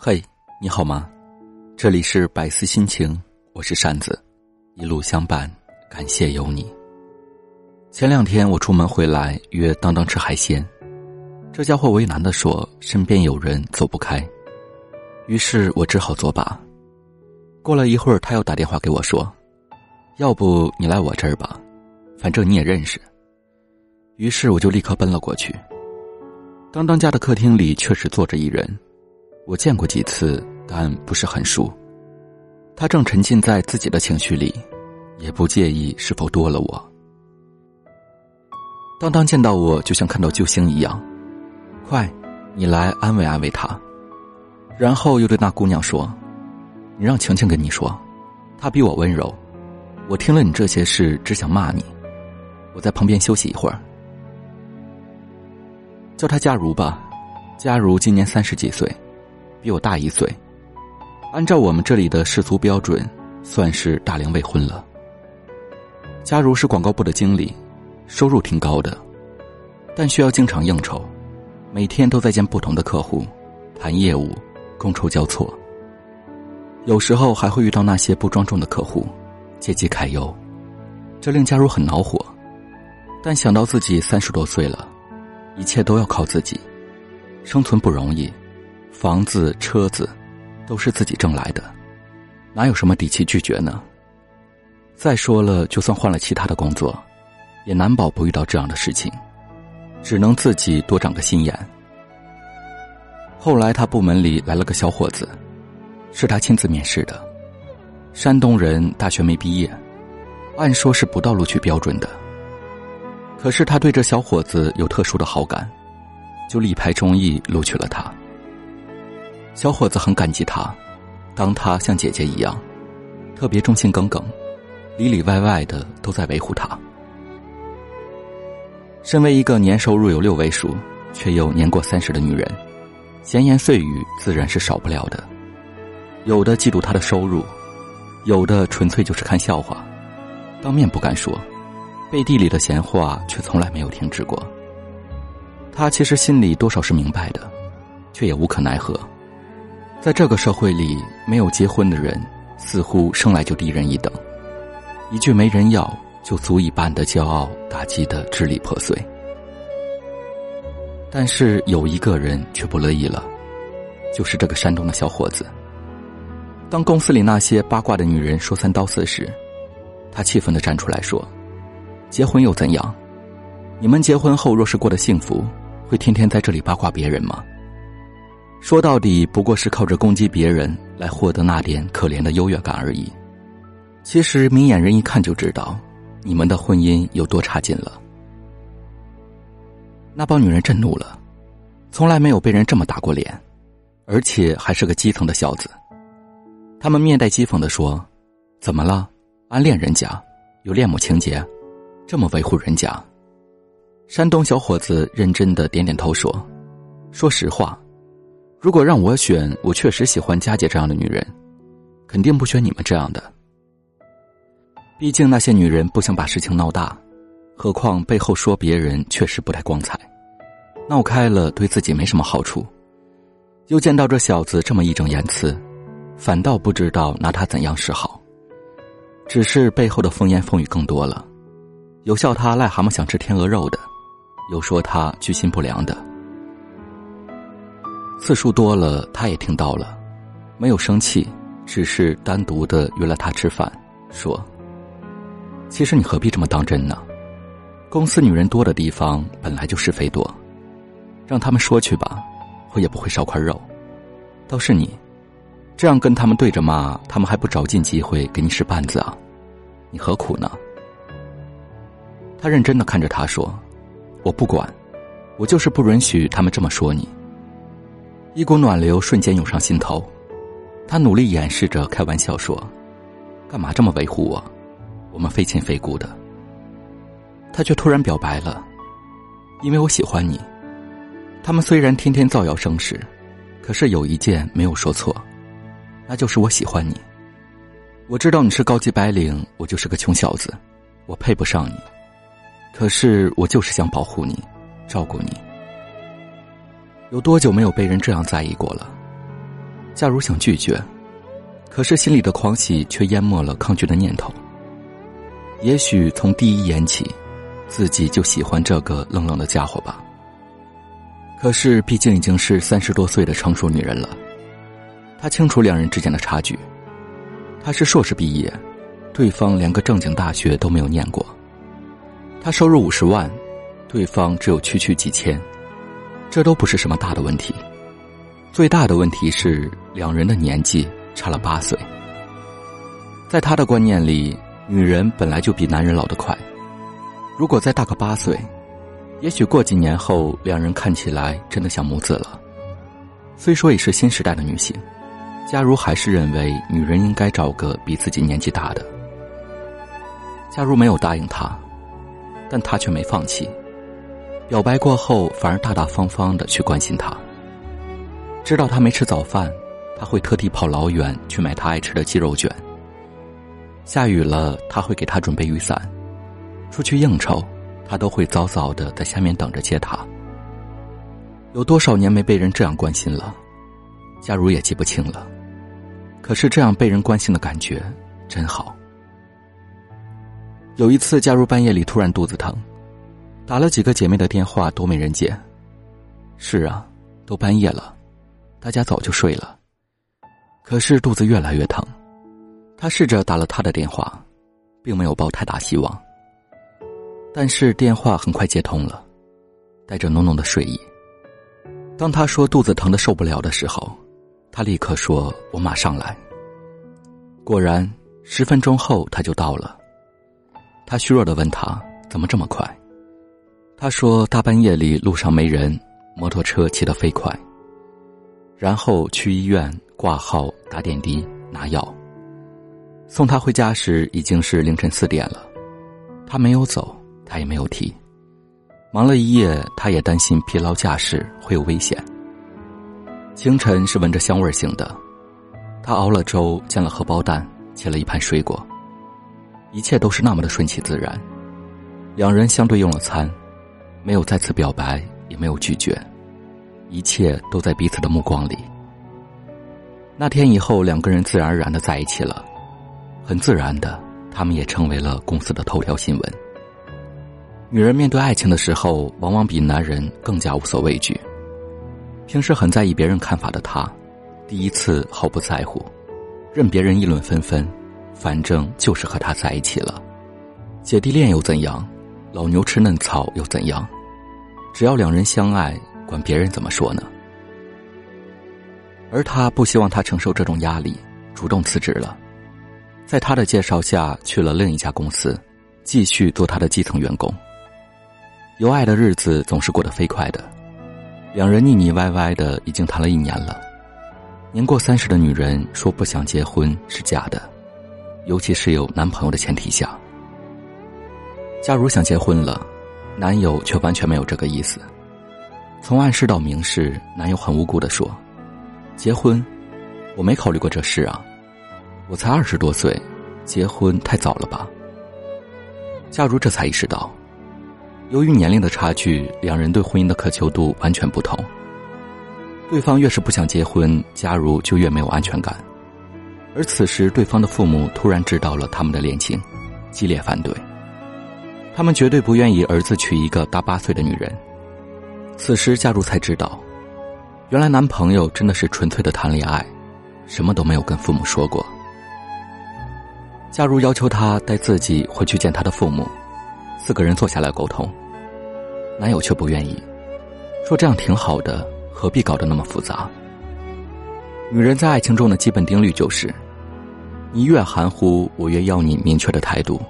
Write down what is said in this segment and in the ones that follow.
嘿，你好吗？这里是百思心情，我是扇子，一路相伴，感谢有你。前两天我出门回来，约当当吃海鲜，这家伙为难的说身边有人走不开，于是我只好作罢。过了一会儿，他又打电话给我说：“要不你来我这儿吧，反正你也认识。”于是我就立刻奔了过去。当当家的客厅里确实坐着一人。我见过几次，但不是很熟。他正沉浸在自己的情绪里，也不介意是否多了我。当当见到我，就像看到救星一样，快，你来安慰安慰他。然后又对那姑娘说：“你让晴晴跟你说，她比我温柔。我听了你这些事，只想骂你。我在旁边休息一会儿。叫她佳如吧，佳如今年三十几岁。”比我大一岁，按照我们这里的世俗标准，算是大龄未婚了。佳如是广告部的经理，收入挺高的，但需要经常应酬，每天都在见不同的客户，谈业务，觥筹交错。有时候还会遇到那些不庄重的客户，借机揩油，这令佳如很恼火。但想到自己三十多岁了，一切都要靠自己，生存不容易。房子、车子，都是自己挣来的，哪有什么底气拒绝呢？再说了，就算换了其他的工作，也难保不遇到这样的事情，只能自己多长个心眼。后来他部门里来了个小伙子，是他亲自面试的，山东人，大学没毕业，按说是不到录取标准的。可是他对这小伙子有特殊的好感，就力排众议录取了他。小伙子很感激他，当他像姐姐一样，特别忠心耿耿，里里外外的都在维护他。身为一个年收入有六位数却又年过三十的女人，闲言碎语自然是少不了的。有的嫉妒他的收入，有的纯粹就是看笑话，当面不敢说，背地里的闲话却从来没有停止过。他其实心里多少是明白的，却也无可奈何。在这个社会里，没有结婚的人似乎生来就低人一等，一句没人要就足以把你的骄傲打击得支离破碎。但是有一个人却不乐意了，就是这个山东的小伙子。当公司里那些八卦的女人说三道四时，他气愤的站出来说：“结婚又怎样？你们结婚后若是过得幸福，会天天在这里八卦别人吗？”说到底，不过是靠着攻击别人来获得那点可怜的优越感而已。其实明眼人一看就知道，你们的婚姻有多差劲了。那帮女人震怒了，从来没有被人这么打过脸，而且还是个基层的小子。他们面带讥讽的说：“怎么了？暗恋人家，有恋母情节，这么维护人家？”山东小伙子认真的点点头说：“说实话。”如果让我选，我确实喜欢佳姐这样的女人，肯定不选你们这样的。毕竟那些女人不想把事情闹大，何况背后说别人确实不太光彩，闹开了对自己没什么好处。又见到这小子这么义正言辞，反倒不知道拿他怎样是好。只是背后的风言风语更多了，有笑他癞蛤蟆想吃天鹅肉的，有说他居心不良的。次数多了，他也听到了，没有生气，只是单独的约了他吃饭，说：“其实你何必这么当真呢？公司女人多的地方本来就是非多，让他们说去吧，我也不会少块肉。倒是你，这样跟他们对着骂，他们还不找尽机会给你使绊子啊？你何苦呢？”他认真的看着他说：“我不管，我就是不允许他们这么说你。”一股暖流瞬间涌上心头，他努力掩饰着，开玩笑说：“干嘛这么维护我？我们非亲非故的。”他却突然表白了：“因为我喜欢你。”他们虽然天天造谣生事，可是有一件没有说错，那就是我喜欢你。我知道你是高级白领，我就是个穷小子，我配不上你。可是我就是想保护你，照顾你。有多久没有被人这样在意过了？假如想拒绝，可是心里的狂喜却淹没了抗拒的念头。也许从第一眼起，自己就喜欢这个冷冷的家伙吧。可是毕竟已经是三十多岁的成熟女人了，她清楚两人之间的差距。她是硕士毕业，对方连个正经大学都没有念过。她收入五十万，对方只有区区几千，这都不是什么大的问题。最大的问题是两人的年纪差了八岁。在他的观念里，女人本来就比男人老得快。如果再大个八岁，也许过几年后两人看起来真的像母子了。虽说也是新时代的女性，假如还是认为女人应该找个比自己年纪大的。假如没有答应他，但他却没放弃。表白过后，反而大大方方的去关心他。知道他没吃早饭，他会特地跑老远去买他爱吃的鸡肉卷。下雨了，他会给他准备雨伞。出去应酬，他都会早早的在下面等着接他。有多少年没被人这样关心了？假如也记不清了。可是这样被人关心的感觉真好。有一次，假如半夜里突然肚子疼，打了几个姐妹的电话都没人接。是啊，都半夜了。大家早就睡了，可是肚子越来越疼。他试着打了他的电话，并没有抱太大希望。但是电话很快接通了，带着浓浓的睡意。当他说肚子疼的受不了的时候，他立刻说：“我马上来。”果然，十分钟后他就到了。他虚弱的问他：“怎么这么快？”他说：“大半夜里路上没人，摩托车骑得飞快。”然后去医院挂号、打点滴、拿药。送他回家时已经是凌晨四点了，他没有走，他也没有提。忙了一夜，他也担心疲劳驾驶会有危险。清晨是闻着香味醒的，他熬了粥，煎了荷包蛋，切了一盘水果，一切都是那么的顺其自然。两人相对用了餐，没有再次表白，也没有拒绝。一切都在彼此的目光里。那天以后，两个人自然而然的在一起了，很自然的，他们也成为了公司的头条新闻。女人面对爱情的时候，往往比男人更加无所畏惧。平时很在意别人看法的她，第一次毫不在乎，任别人议论纷纷，反正就是和他在一起了。姐弟恋又怎样？老牛吃嫩草又怎样？只要两人相爱。管别人怎么说呢？而他不希望他承受这种压力，主动辞职了，在他的介绍下去了另一家公司，继续做他的基层员工。有爱的日子总是过得飞快的，两人腻腻歪歪的已经谈了一年了。年过三十的女人说不想结婚是假的，尤其是有男朋友的前提下。假如想结婚了，男友却完全没有这个意思。从暗示到明示，男友很无辜的说：“结婚，我没考虑过这事啊，我才二十多岁，结婚太早了吧？”假如这才意识到，由于年龄的差距，两人对婚姻的渴求度完全不同。对方越是不想结婚，假如就越没有安全感。而此时，对方的父母突然知道了他们的恋情，激烈反对。他们绝对不愿意儿子娶一个大八岁的女人。此时，假如才知道，原来男朋友真的是纯粹的谈恋爱，什么都没有跟父母说过。假如要求他带自己回去见他的父母，四个人坐下来沟通，男友却不愿意，说这样挺好的，何必搞得那么复杂？女人在爱情中的基本定律就是：你越含糊，我越要你明确的态度；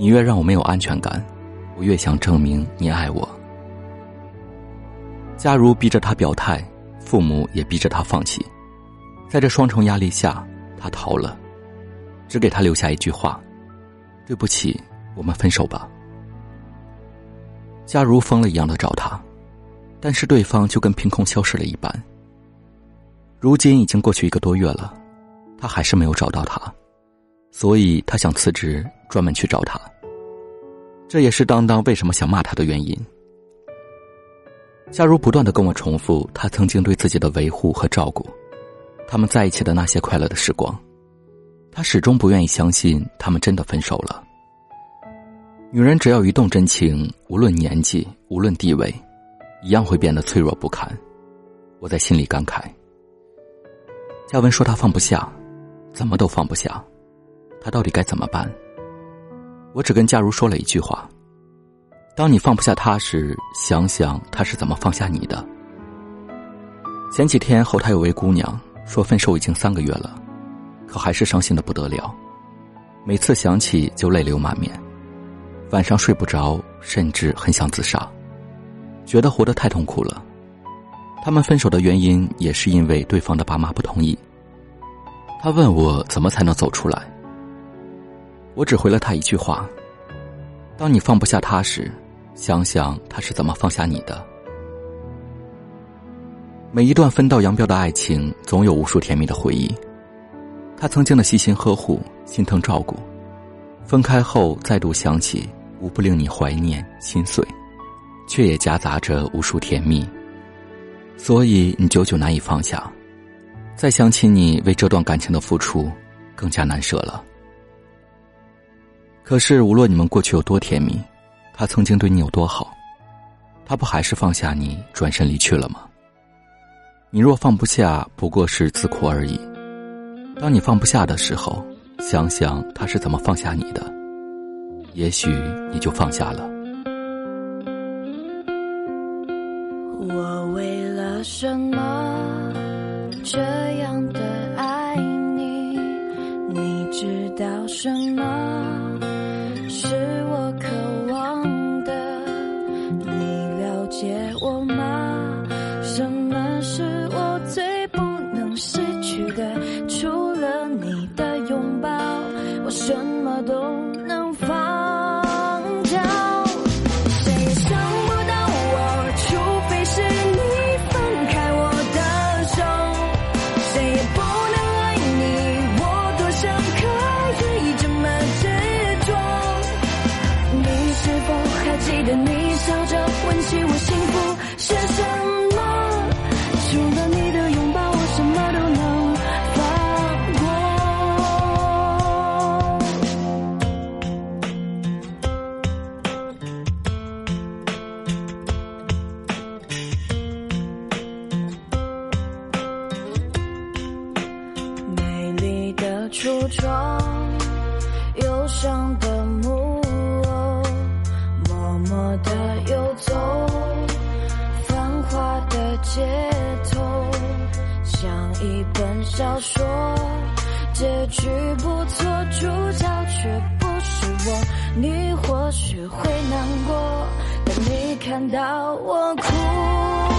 你越让我没有安全感，我越想证明你爱我。假如逼着他表态，父母也逼着他放弃，在这双重压力下，他逃了，只给他留下一句话：“对不起，我们分手吧。”假如疯了一样的找他，但是对方就跟凭空消失了一般。如今已经过去一个多月了，他还是没有找到他，所以他想辞职，专门去找他。这也是当当为什么想骂他的原因。假如不断的跟我重复他曾经对自己的维护和照顾，他们在一起的那些快乐的时光，他始终不愿意相信他们真的分手了。女人只要一动真情，无论年纪，无论地位，一样会变得脆弱不堪。我在心里感慨。嘉文说他放不下，怎么都放不下，他到底该怎么办？我只跟佳如说了一句话：当你放不下他时，想想他是怎么放下你的。前几天后台有位姑娘说分手已经三个月了，可还是伤心的不得了，每次想起就泪流满面，晚上睡不着，甚至很想自杀，觉得活得太痛苦了。他们分手的原因也是因为对方的爸妈不同意。他问我怎么才能走出来，我只回了他一句话：当你放不下他时，想想他是怎么放下你的。每一段分道扬镳的爱情，总有无数甜蜜的回忆。他曾经的细心呵护、心疼照顾，分开后再度想起，无不令你怀念心碎，却也夹杂着无数甜蜜。所以你久久难以放下，再想起你为这段感情的付出，更加难舍了。可是无论你们过去有多甜蜜，他曾经对你有多好，他不还是放下你，转身离去了吗？你若放不下，不过是自苦而已。当你放不下的时候，想想他是怎么放下你的，也许你就放下了。我为了生橱窗，忧伤的木偶，默默地游走，繁华的街头，像一本小说，结局不错，主角却不是我。你或许会难过，当你看到我哭。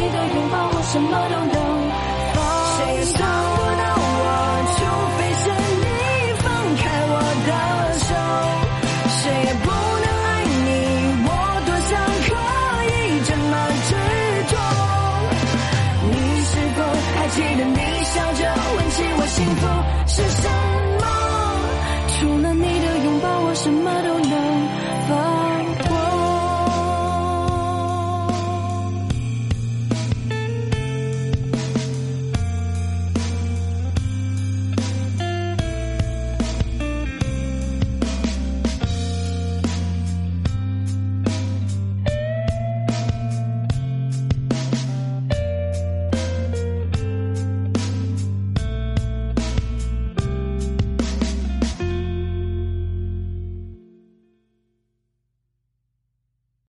你的拥抱我什么都能